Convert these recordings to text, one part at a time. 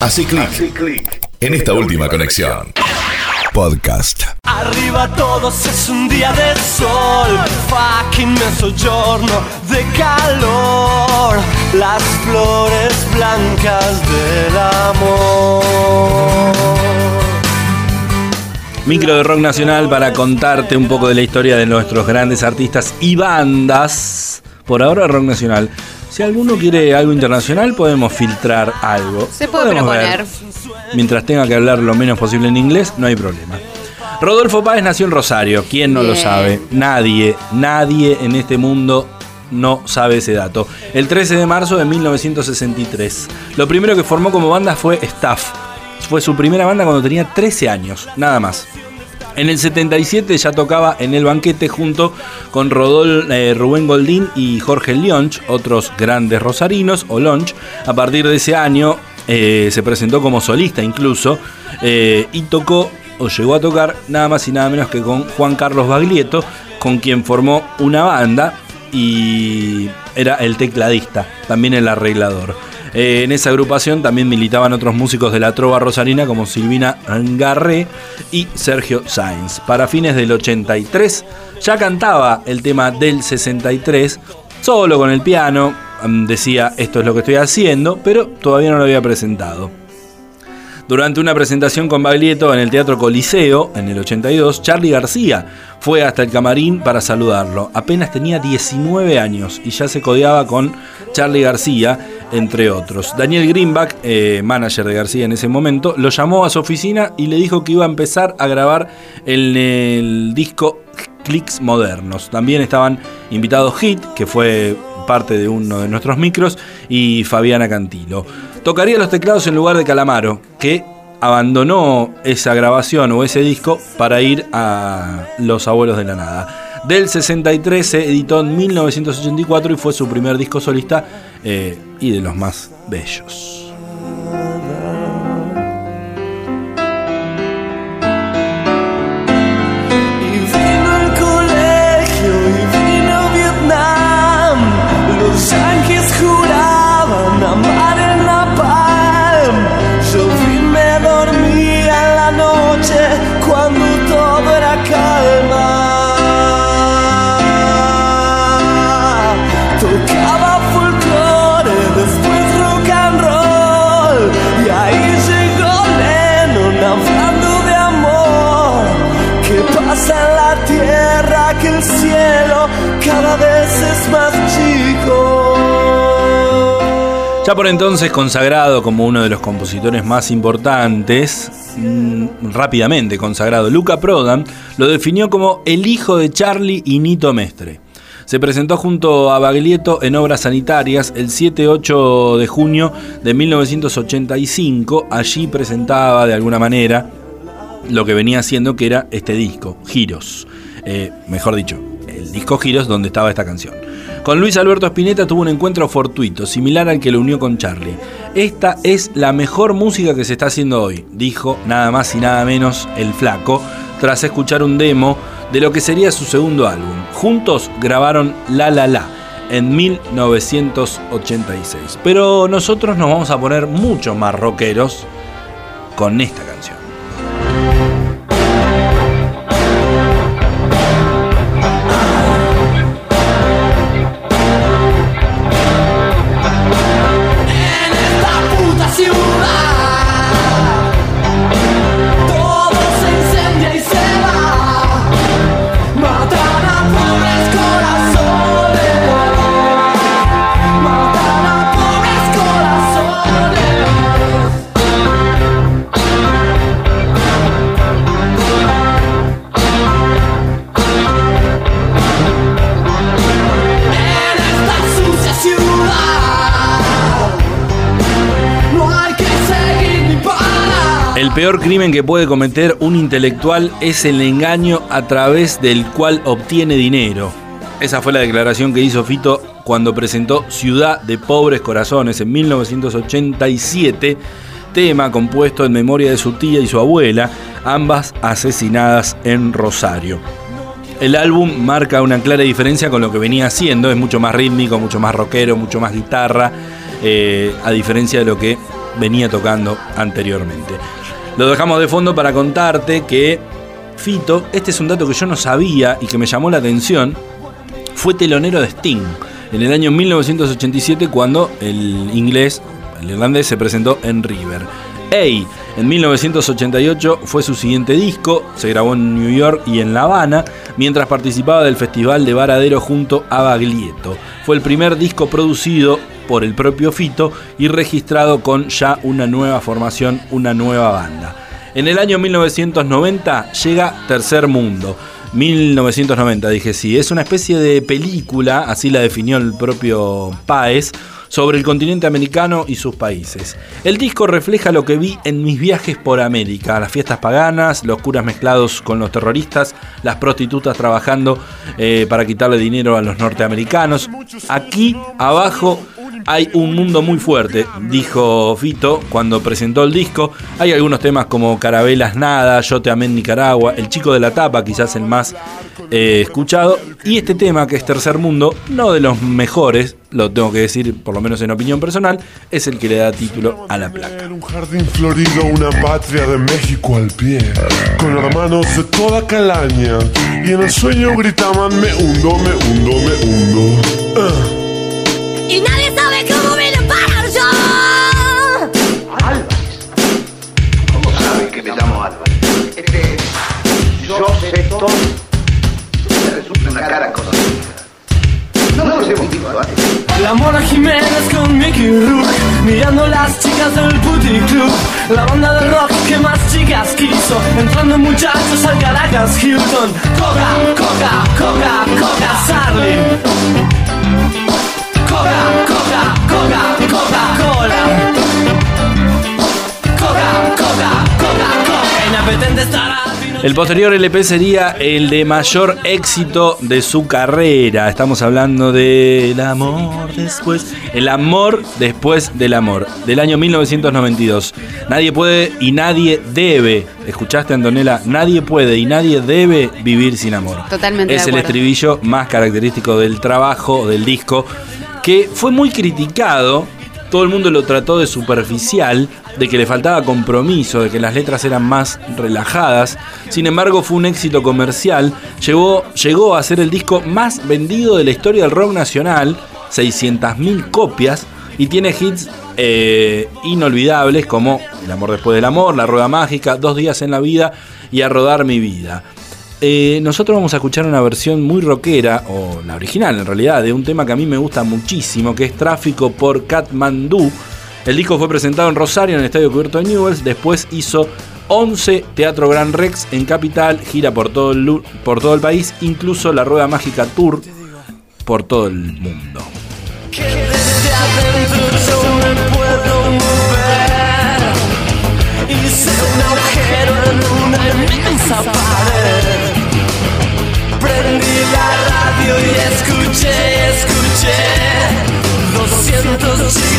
Hace clic en esta última conexión. Podcast. Arriba todos es un día de sol, fucking mezzogiorno de calor, las flores blancas del amor. Micro de rock nacional para contarte un poco de la historia de nuestros grandes artistas y bandas. Por ahora rock nacional. Si alguno quiere algo internacional, podemos filtrar algo. Se puede Podemos proponer. ver. Mientras tenga que hablar lo menos posible en inglés, no hay problema. Rodolfo Páez nació en Rosario. ¿Quién no lo sabe? Nadie, nadie en este mundo no sabe ese dato. El 13 de marzo de 1963. Lo primero que formó como banda fue Staff. Fue su primera banda cuando tenía 13 años, nada más. En el 77 ya tocaba en el banquete junto con Rodol, eh, Rubén Goldín y Jorge Lionch, otros grandes rosarinos, o Lonch. A partir de ese año eh, se presentó como solista incluso eh, y tocó o llegó a tocar nada más y nada menos que con Juan Carlos Baglietto, con quien formó una banda y era el tecladista, también el arreglador. Eh, en esa agrupación también militaban otros músicos de la trova rosarina como Silvina Garré y Sergio Sainz. Para fines del 83 ya cantaba el tema del 63, solo con el piano, mm, decía esto es lo que estoy haciendo, pero todavía no lo había presentado. Durante una presentación con Baglietto en el Teatro Coliseo, en el 82, Charlie García fue hasta el camarín para saludarlo. Apenas tenía 19 años y ya se codeaba con Charlie García, entre otros. Daniel Greenback, eh, manager de García en ese momento, lo llamó a su oficina y le dijo que iba a empezar a grabar en el disco Clicks Modernos. También estaban invitados Hit, que fue parte de uno de nuestros micros, y Fabiana Cantilo. Tocaría los teclados en lugar de Calamaro, que abandonó esa grabación o ese disco para ir a Los Abuelos de la Nada. Del 63 se editó en 1984 y fue su primer disco solista eh, y de los más bellos. Ya por entonces consagrado como uno de los compositores más importantes, mm, rápidamente consagrado, Luca Prodan lo definió como el hijo de Charlie y Nito Mestre. Se presentó junto a Baglietto en obras sanitarias el 7-8 de junio de 1985. Allí presentaba de alguna manera lo que venía haciendo que era este disco, Giros. Eh, mejor dicho, el disco Giros donde estaba esta canción. Con Luis Alberto Spinetta tuvo un encuentro fortuito, similar al que lo unió con Charlie. Esta es la mejor música que se está haciendo hoy, dijo nada más y nada menos el flaco, tras escuchar un demo de lo que sería su segundo álbum. Juntos grabaron La La La en 1986. Pero nosotros nos vamos a poner mucho más rockeros con esta canción. Peor crimen que puede cometer un intelectual es el engaño a través del cual obtiene dinero. Esa fue la declaración que hizo Fito cuando presentó Ciudad de Pobres Corazones en 1987, tema compuesto en memoria de su tía y su abuela, ambas asesinadas en Rosario. El álbum marca una clara diferencia con lo que venía haciendo, es mucho más rítmico, mucho más rockero, mucho más guitarra, eh, a diferencia de lo que venía tocando anteriormente. Lo dejamos de fondo para contarte que Fito, este es un dato que yo no sabía y que me llamó la atención, fue telonero de Sting en el año 1987 cuando el inglés, el irlandés, se presentó en River. Hey, en 1988 fue su siguiente disco, se grabó en New York y en La Habana, mientras participaba del Festival de Varadero junto a Baglietto. Fue el primer disco producido por el propio Fito y registrado con ya una nueva formación, una nueva banda. En el año 1990 llega Tercer Mundo. 1990 dije sí, es una especie de película, así la definió el propio Páez, sobre el continente americano y sus países. El disco refleja lo que vi en mis viajes por América, las fiestas paganas, los curas mezclados con los terroristas, las prostitutas trabajando eh, para quitarle dinero a los norteamericanos. Aquí abajo hay un mundo muy fuerte, dijo Fito cuando presentó el disco. Hay algunos temas como Carabelas Nada, Yo te amé en Nicaragua, El chico de la tapa, quizás el más eh, escuchado. Y este tema, que es Tercer Mundo, no de los mejores, lo tengo que decir, por lo menos en opinión personal, es el que le da título a la placa. Un jardín florido, una patria de México al pie, con hermanos de toda calaña. Y en el sueño gritaban: Me hundo, me hundo, me hundo. Ah. Y nadie sabe cómo vine a parar yo. ¿Cómo sabe que me llamo Álvarez? Este, yo sé todo. Me resulta una cara conocida. No nos hemos visto antes. La Mona Jiménez con Mickey Rourke Mirando las chicas del Booty Club La banda de rock que más chicas quiso Entrando muchachos al Caracas Hilton Coca, Coca, Coca, Coca, Sarli Coca, Coca, Coca, Coca-Cola Coca, Coca, Coca, Coca Inapetente estará El posterior LP sería el de mayor éxito de su carrera. Estamos hablando del amor después. El amor después del amor. Del año 1992. Nadie puede y nadie debe. ¿Escuchaste, Antonella? Nadie puede y nadie debe vivir sin amor. Totalmente Es de el estribillo más característico del trabajo, del disco, que fue muy criticado. Todo el mundo lo trató de superficial, de que le faltaba compromiso, de que las letras eran más relajadas. Sin embargo, fue un éxito comercial. Llegó, llegó a ser el disco más vendido de la historia del rock nacional, 600.000 copias, y tiene hits eh, inolvidables como El amor después del amor, La rueda mágica, Dos días en la vida y A rodar mi vida. Eh, nosotros vamos a escuchar una versión muy rockera, o la original en realidad, de un tema que a mí me gusta muchísimo, que es Tráfico por Katmandú. El disco fue presentado en Rosario, en el Estadio Cubierto de Newells. Después hizo 11 Teatro Gran Rex en Capital, gira por todo el, por todo el país, incluso la Rueda Mágica Tour por todo el mundo. escuché, escuché. Lo siento, chicos.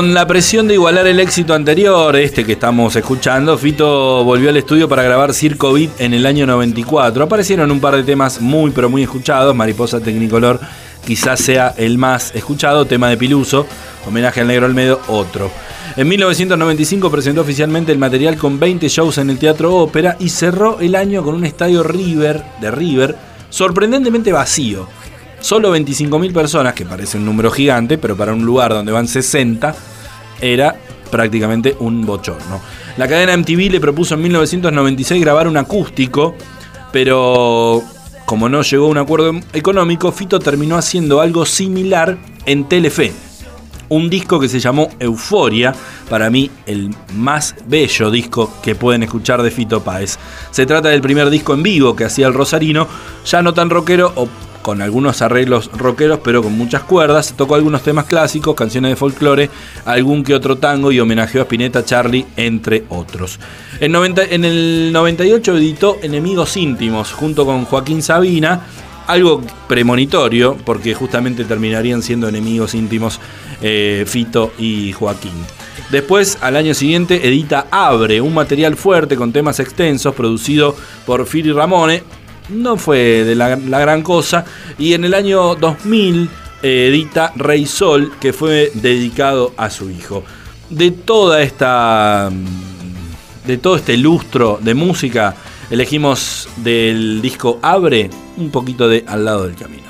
Con la presión de igualar el éxito anterior, este que estamos escuchando, Fito volvió al estudio para grabar Circo Beat en el año 94. Aparecieron un par de temas muy pero muy escuchados, Mariposa Tecnicolor quizás sea el más escuchado, tema de Piluso, homenaje al negro Almedo, otro. En 1995 presentó oficialmente el material con 20 shows en el Teatro Ópera y cerró el año con un estadio River de River sorprendentemente vacío. Solo 25.000 personas, que parece un número gigante, pero para un lugar donde van 60 era prácticamente un bochorno. La cadena MTV le propuso en 1996 grabar un acústico, pero como no llegó a un acuerdo económico, Fito terminó haciendo algo similar en Telefe. Un disco que se llamó Euforia, para mí el más bello disco que pueden escuchar de Fito Páez. Se trata del primer disco en vivo que hacía el Rosarino, ya no tan rockero o con algunos arreglos rockeros, pero con muchas cuerdas. Tocó algunos temas clásicos, canciones de folclore, algún que otro tango y homenajeó a Spinetta, Charlie, entre otros. En, 90, en el 98 editó Enemigos íntimos junto con Joaquín Sabina, algo premonitorio, porque justamente terminarían siendo enemigos íntimos eh, Fito y Joaquín. Después, al año siguiente, edita Abre, un material fuerte con temas extensos, producido por Fili Ramone, no fue de la, gran cosa. Y en el año 2000 eh, edita Rey Sol, que fue dedicado a su hijo. De toda esta. De todo este lustro de música, elegimos del disco Abre un poquito de Al lado del camino.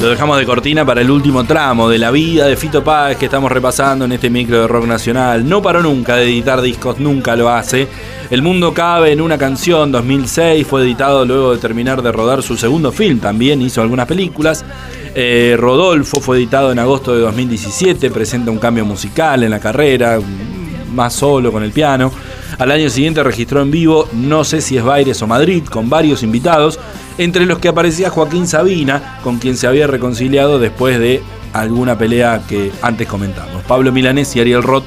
Lo dejamos de cortina para el último tramo de la vida de Fito Páez que estamos repasando en este micro de rock nacional. No paró nunca de editar discos, nunca lo hace. El mundo cabe en una canción, 2006, fue editado luego de terminar de rodar su segundo film, también hizo algunas películas. Eh, Rodolfo fue editado en agosto de 2017, presenta un cambio musical en la carrera, más solo con el piano. Al año siguiente registró en vivo, no sé si es Baires o Madrid, con varios invitados, entre los que aparecía Joaquín Sabina, con quien se había reconciliado después de alguna pelea que antes comentamos. Pablo Milanés y Ariel Roth,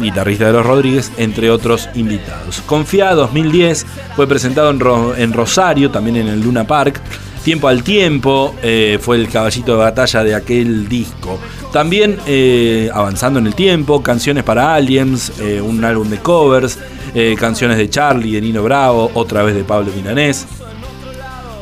guitarrista de los Rodríguez, entre otros invitados. Confía 2010 fue presentado en, Ro- en Rosario, también en el Luna Park. Tiempo al tiempo eh, fue el caballito de batalla de aquel disco. También eh, avanzando en el tiempo, canciones para Aliens, eh, un álbum de covers, canciones de Charlie, de Nino Bravo, otra vez de Pablo Milanés.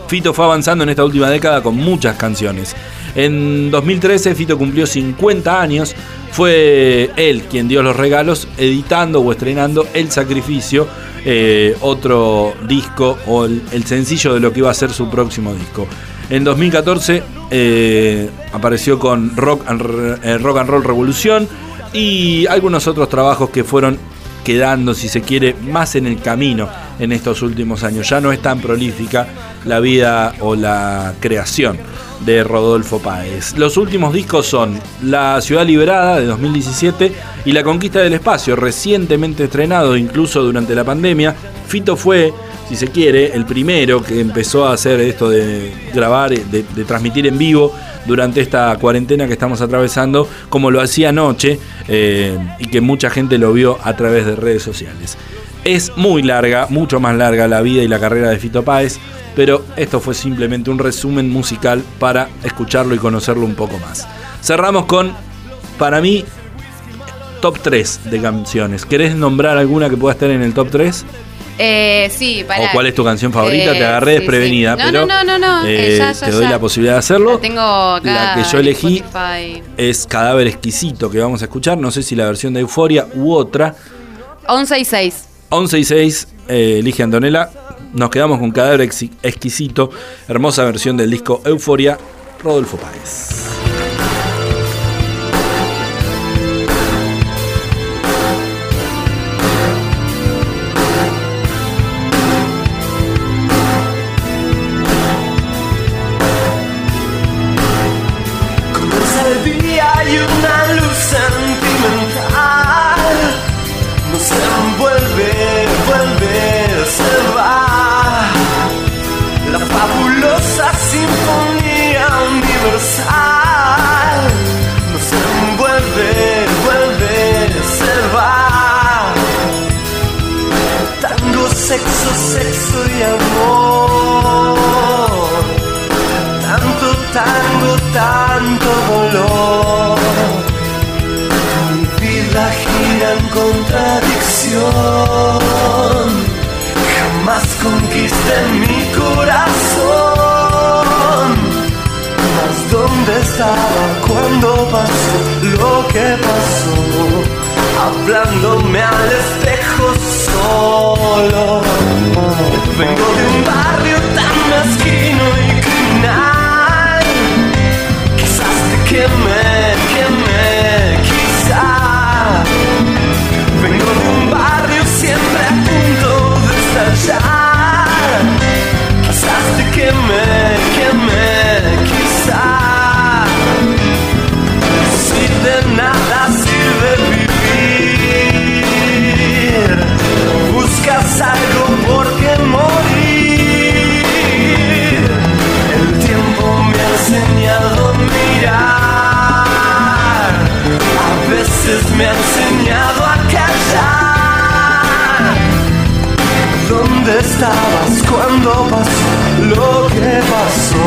Fito fue avanzando en esta última década con muchas canciones. En 2013 Fito cumplió 50 años. Fue él quien dio los regalos editando o estrenando El Sacrificio, eh, otro disco o el, sencillo de lo que iba a ser su próximo disco. En 2014 eh, apareció con Rock and, eh, Rock and Roll Revolución y algunos otros trabajos que fueron quedando, si se quiere, más en el camino en estos últimos años. Ya no es tan prolífica la vida o la creación de Rodolfo Páez. Los últimos discos son La Ciudad Liberada de 2017 y La Conquista del Espacio, recientemente estrenado incluso durante la pandemia. Fito fue, si se quiere, el primero que empezó a hacer esto de grabar, de, de transmitir en vivo durante esta cuarentena que estamos atravesando, como lo hacía anoche eh, y que mucha gente lo vio a través de redes sociales. Es muy larga, mucho más larga la vida y la carrera de Fito Páez, pero esto fue simplemente un resumen musical para escucharlo y conocerlo un poco más. Cerramos con, para mí, top 3 de canciones. ¿Querés nombrar alguna que pueda estar en el top 3? Eh, sí, para. ¿O cuál es tu canción favorita? Eh, Te agarré sí, desprevenida, sí. No, pero no, no, no, no, eh, eh, ya, ya, te doy ya. la posibilidad de hacerlo. La tengo acá La que yo elegí Spotify. es Cadáver Exquisito que vamos a escuchar. No sé si la versión de Euforia u otra. 11 y 6. 11 y 6, eh, elige Antonella. Nos quedamos con Cadáver Exquisito. Hermosa versión del disco Euforia, Rodolfo Páez. Sexo, y amor. Tanto tango, tanto dolor. Mi vida gira en contradicción. Jamás conquisté mi corazón. Mas ¿dónde estaba cuando pasó lo que pasó? Hablándome al espejo solo. Vengo de un barrio tan mezquino y criminal. Quizás te queme, queme, quizás. Vengo de un barrio siempre a punto de estallar. Quizás te queme, queme, quizás. Si de nada buscas algo por qué morir. El tiempo me ha enseñado a mirar, a veces me ha enseñado a callar. ¿Dónde estabas cuando pasó lo que pasó?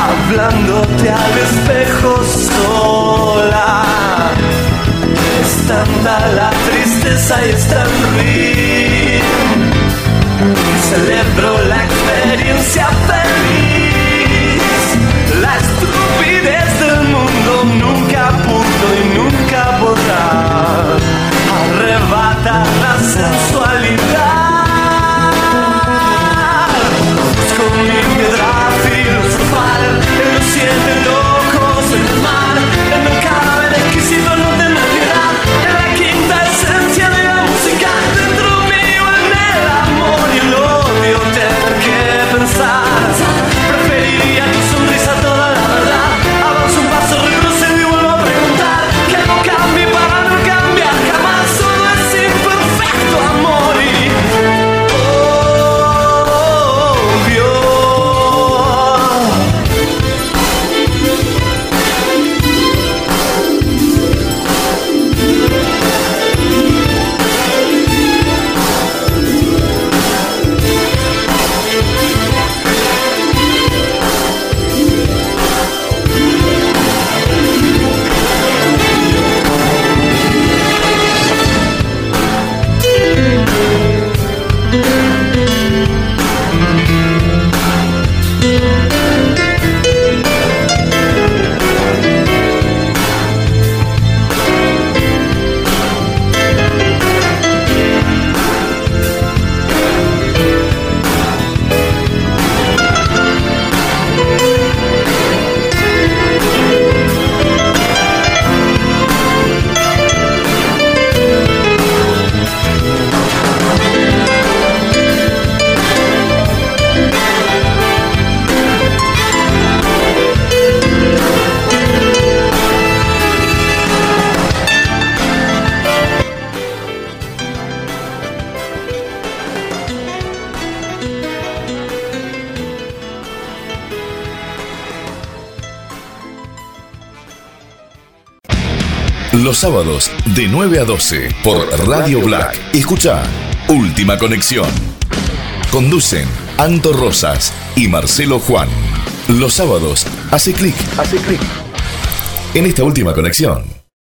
Hablándote al espejo sola. Tanta la tristeza y es tan ruin. Celebro la experiencia Los sábados de 9 a 12 por Radio Black. Escucha Última Conexión. Conducen Anto Rosas y Marcelo Juan. Los sábados hace clic, hace clic en esta última conexión.